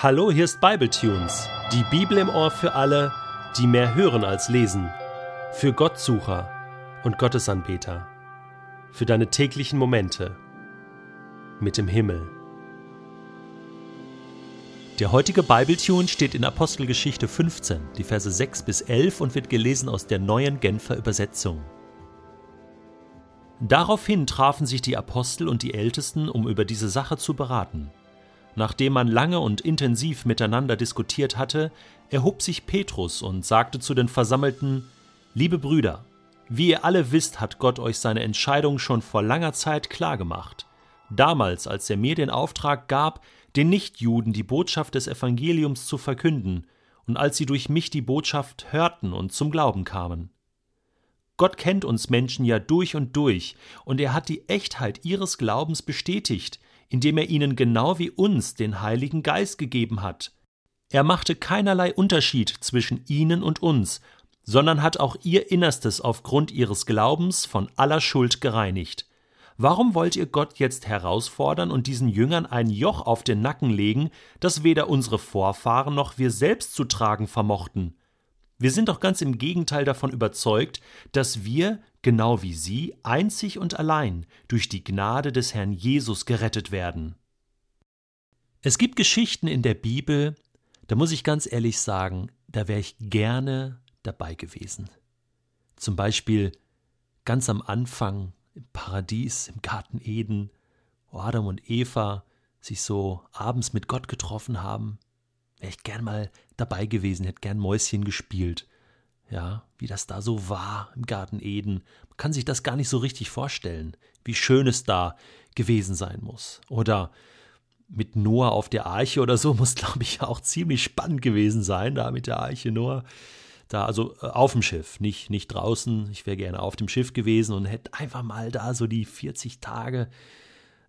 Hallo, hier ist Bibletunes, die Bibel im Ohr für alle, die mehr hören als lesen, für Gottsucher und Gottesanbeter, für deine täglichen Momente mit dem Himmel. Der heutige Bibletune steht in Apostelgeschichte 15, die Verse 6 bis 11 und wird gelesen aus der neuen Genfer Übersetzung. Daraufhin trafen sich die Apostel und die Ältesten, um über diese Sache zu beraten. Nachdem man lange und intensiv miteinander diskutiert hatte, erhob sich Petrus und sagte zu den Versammelten Liebe Brüder, wie ihr alle wisst, hat Gott euch seine Entscheidung schon vor langer Zeit klargemacht. Damals, als er mir den Auftrag gab, den Nichtjuden die Botschaft des Evangeliums zu verkünden, und als sie durch mich die Botschaft hörten und zum Glauben kamen. Gott kennt uns Menschen ja durch und durch, und er hat die Echtheit ihres Glaubens bestätigt, indem er ihnen genau wie uns den Heiligen Geist gegeben hat. Er machte keinerlei Unterschied zwischen ihnen und uns, sondern hat auch ihr Innerstes aufgrund ihres Glaubens von aller Schuld gereinigt. Warum wollt ihr Gott jetzt herausfordern und diesen Jüngern ein Joch auf den Nacken legen, das weder unsere Vorfahren noch wir selbst zu tragen vermochten? Wir sind doch ganz im Gegenteil davon überzeugt, dass wir, genau wie Sie, einzig und allein durch die Gnade des Herrn Jesus gerettet werden. Es gibt Geschichten in der Bibel, da muss ich ganz ehrlich sagen, da wäre ich gerne dabei gewesen. Zum Beispiel ganz am Anfang im Paradies, im Garten Eden, wo Adam und Eva sich so abends mit Gott getroffen haben wäre ich gern mal dabei gewesen, hätte gern Mäuschen gespielt. Ja, wie das da so war im Garten Eden. Man kann sich das gar nicht so richtig vorstellen, wie schön es da gewesen sein muss. Oder mit Noah auf der Arche oder so muss, glaube ich, auch ziemlich spannend gewesen sein, da mit der Arche Noah. Da, also äh, auf dem Schiff, nicht, nicht draußen. Ich wäre gerne auf dem Schiff gewesen und hätte einfach mal da so die 40 Tage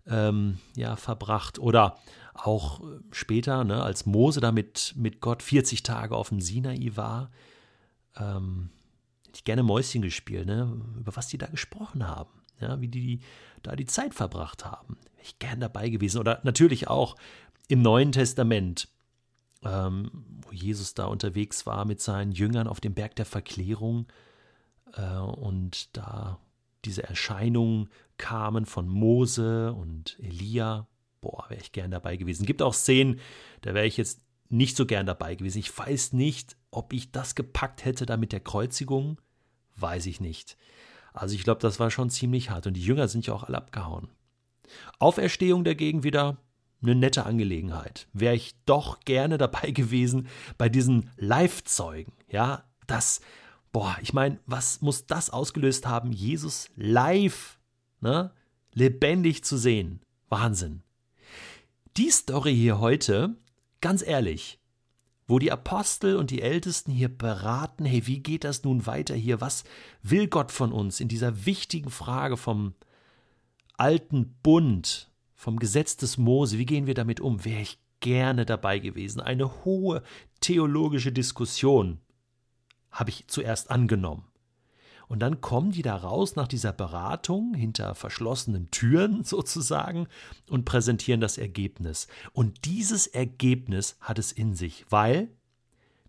ähm, ja, verbracht. Oder auch äh, später, ne, als Mose da mit, mit Gott 40 Tage auf dem Sinai war, ähm, hätte ich gerne Mäuschen gespielt, ne, über was die da gesprochen haben, ja, wie die da die Zeit verbracht haben. Wäre ich gern dabei gewesen. Oder natürlich auch im Neuen Testament, ähm, wo Jesus da unterwegs war mit seinen Jüngern auf dem Berg der Verklärung äh, und da diese Erscheinungen kamen von Mose und Elia boah, wäre ich gern dabei gewesen. Gibt auch Szenen, da wäre ich jetzt nicht so gern dabei gewesen. Ich weiß nicht, ob ich das gepackt hätte da mit der Kreuzigung. Weiß ich nicht. Also ich glaube, das war schon ziemlich hart und die Jünger sind ja auch alle abgehauen. Auferstehung dagegen wieder eine nette Angelegenheit. Wäre ich doch gerne dabei gewesen bei diesen Live-Zeugen. Ja, das, boah, ich meine, was muss das ausgelöst haben, Jesus live, ne, lebendig zu sehen? Wahnsinn. Die Story hier heute, ganz ehrlich, wo die Apostel und die Ältesten hier beraten, hey, wie geht das nun weiter hier? Was will Gott von uns in dieser wichtigen Frage vom alten Bund, vom Gesetz des Mose? Wie gehen wir damit um? Wäre ich gerne dabei gewesen. Eine hohe theologische Diskussion habe ich zuerst angenommen. Und dann kommen die da raus nach dieser Beratung hinter verschlossenen Türen sozusagen und präsentieren das Ergebnis. Und dieses Ergebnis hat es in sich, weil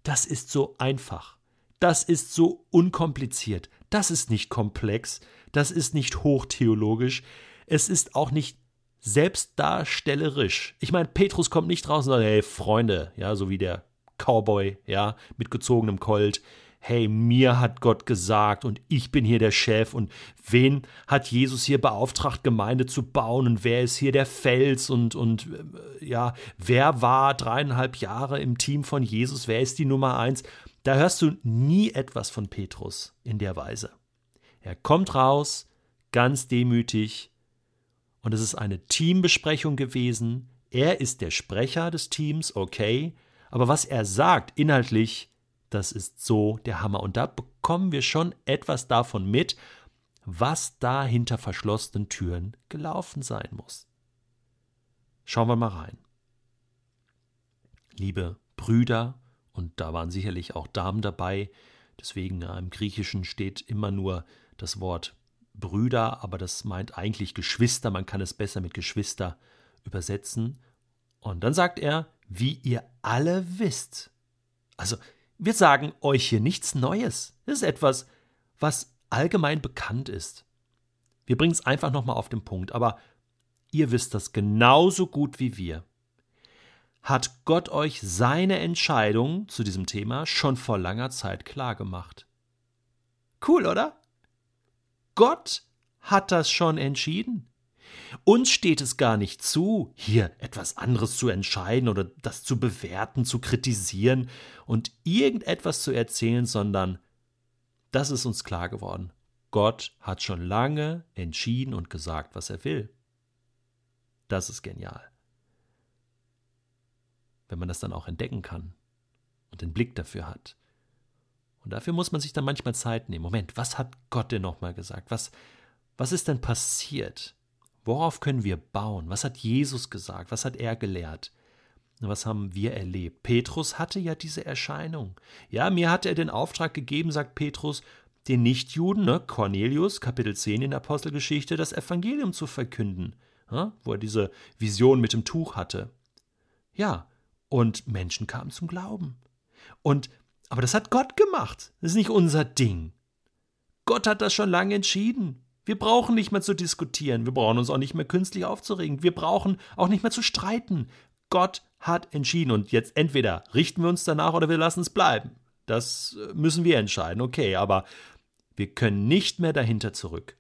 das ist so einfach. Das ist so unkompliziert. Das ist nicht komplex. Das ist nicht hochtheologisch. Es ist auch nicht selbstdarstellerisch. Ich meine, Petrus kommt nicht raus und sagt, hey, Freunde, ja, so wie der Cowboy, ja, mit gezogenem Colt hey, mir hat Gott gesagt und ich bin hier der Chef und wen hat Jesus hier beauftragt, Gemeinde zu bauen und wer ist hier der Fels und, und äh, ja, wer war dreieinhalb Jahre im Team von Jesus, wer ist die Nummer eins? Da hörst du nie etwas von Petrus in der Weise. Er kommt raus, ganz demütig, und es ist eine Teambesprechung gewesen. Er ist der Sprecher des Teams, okay, aber was er sagt inhaltlich, das ist so der Hammer. Und da bekommen wir schon etwas davon mit, was da hinter verschlossenen Türen gelaufen sein muss. Schauen wir mal rein. Liebe Brüder, und da waren sicherlich auch Damen dabei, deswegen im Griechischen steht immer nur das Wort Brüder, aber das meint eigentlich Geschwister, man kann es besser mit Geschwister übersetzen. Und dann sagt er, wie ihr alle wisst. Also, wir sagen euch hier nichts Neues. Das ist etwas, was allgemein bekannt ist. Wir bringen es einfach nochmal auf den Punkt, aber ihr wisst das genauso gut wie wir. Hat Gott euch seine Entscheidung zu diesem Thema schon vor langer Zeit klargemacht? Cool, oder? Gott hat das schon entschieden. Uns steht es gar nicht zu, hier etwas anderes zu entscheiden oder das zu bewerten, zu kritisieren und irgendetwas zu erzählen, sondern das ist uns klar geworden. Gott hat schon lange entschieden und gesagt, was er will. Das ist genial. Wenn man das dann auch entdecken kann und den Blick dafür hat. Und dafür muss man sich dann manchmal Zeit nehmen. Moment, was hat Gott denn nochmal gesagt? Was, was ist denn passiert? Worauf können wir bauen? Was hat Jesus gesagt? Was hat er gelehrt? Was haben wir erlebt? Petrus hatte ja diese Erscheinung. Ja, mir hat er den Auftrag gegeben, sagt Petrus, den Nichtjuden, ne, Cornelius, Kapitel 10 in der Apostelgeschichte, das Evangelium zu verkünden, ja, wo er diese Vision mit dem Tuch hatte. Ja, und Menschen kamen zum Glauben. Und, aber das hat Gott gemacht. Das ist nicht unser Ding. Gott hat das schon lange entschieden. Wir brauchen nicht mehr zu diskutieren, wir brauchen uns auch nicht mehr künstlich aufzuregen, wir brauchen auch nicht mehr zu streiten. Gott hat entschieden und jetzt entweder richten wir uns danach oder wir lassen es bleiben. Das äh, müssen wir entscheiden, okay, aber wir können nicht mehr dahinter zurück.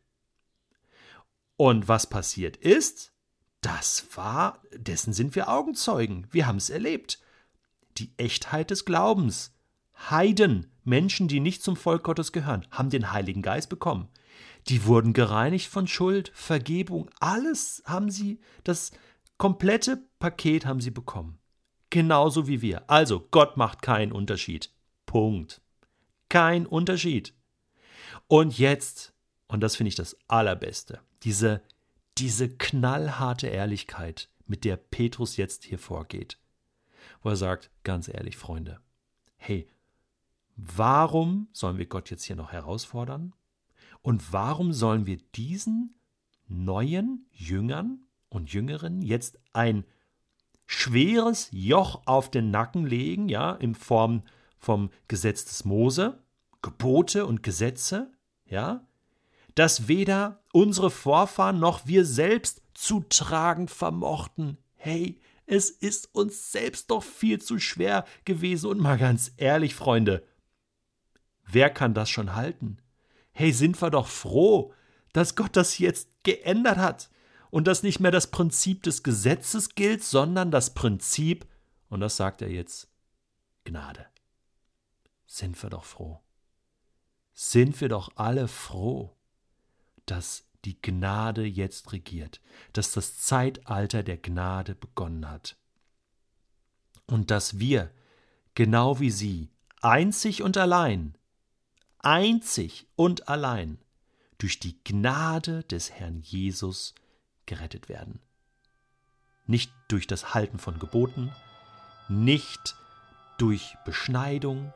Und was passiert ist, das war, dessen sind wir Augenzeugen, wir haben es erlebt. Die Echtheit des Glaubens. Heiden, Menschen, die nicht zum Volk Gottes gehören, haben den Heiligen Geist bekommen. Die wurden gereinigt von Schuld, Vergebung, alles haben sie, das komplette Paket haben sie bekommen. Genauso wie wir. Also, Gott macht keinen Unterschied. Punkt. Kein Unterschied. Und jetzt, und das finde ich das Allerbeste, diese, diese knallharte Ehrlichkeit, mit der Petrus jetzt hier vorgeht, wo er sagt, ganz ehrlich, Freunde, hey, warum sollen wir Gott jetzt hier noch herausfordern? Und warum sollen wir diesen neuen Jüngern und Jüngerinnen jetzt ein schweres Joch auf den Nacken legen, ja, in Form vom Gesetz des Mose, Gebote und Gesetze, ja, das weder unsere Vorfahren noch wir selbst zu tragen vermochten. Hey, es ist uns selbst doch viel zu schwer gewesen und mal ganz ehrlich, Freunde, wer kann das schon halten? Hey, sind wir doch froh, dass Gott das jetzt geändert hat und dass nicht mehr das Prinzip des Gesetzes gilt, sondern das Prinzip, und das sagt er jetzt, Gnade. Sind wir doch froh. Sind wir doch alle froh, dass die Gnade jetzt regiert, dass das Zeitalter der Gnade begonnen hat. Und dass wir, genau wie sie, einzig und allein einzig und allein durch die Gnade des Herrn Jesus gerettet werden. Nicht durch das Halten von Geboten, nicht durch Beschneidung,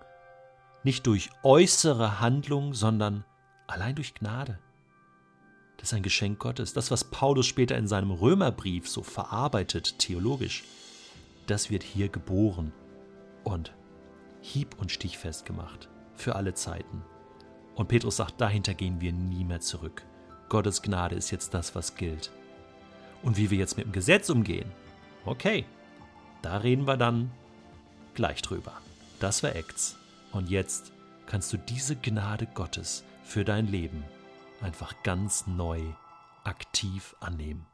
nicht durch äußere Handlung, sondern allein durch Gnade. Das ist ein Geschenk Gottes. Das, was Paulus später in seinem Römerbrief so verarbeitet, theologisch, das wird hier geboren und hieb- und stichfest gemacht für alle Zeiten. Und Petrus sagt, dahinter gehen wir nie mehr zurück. Gottes Gnade ist jetzt das, was gilt. Und wie wir jetzt mit dem Gesetz umgehen, okay, da reden wir dann gleich drüber. Das war Acts. Und jetzt kannst du diese Gnade Gottes für dein Leben einfach ganz neu aktiv annehmen.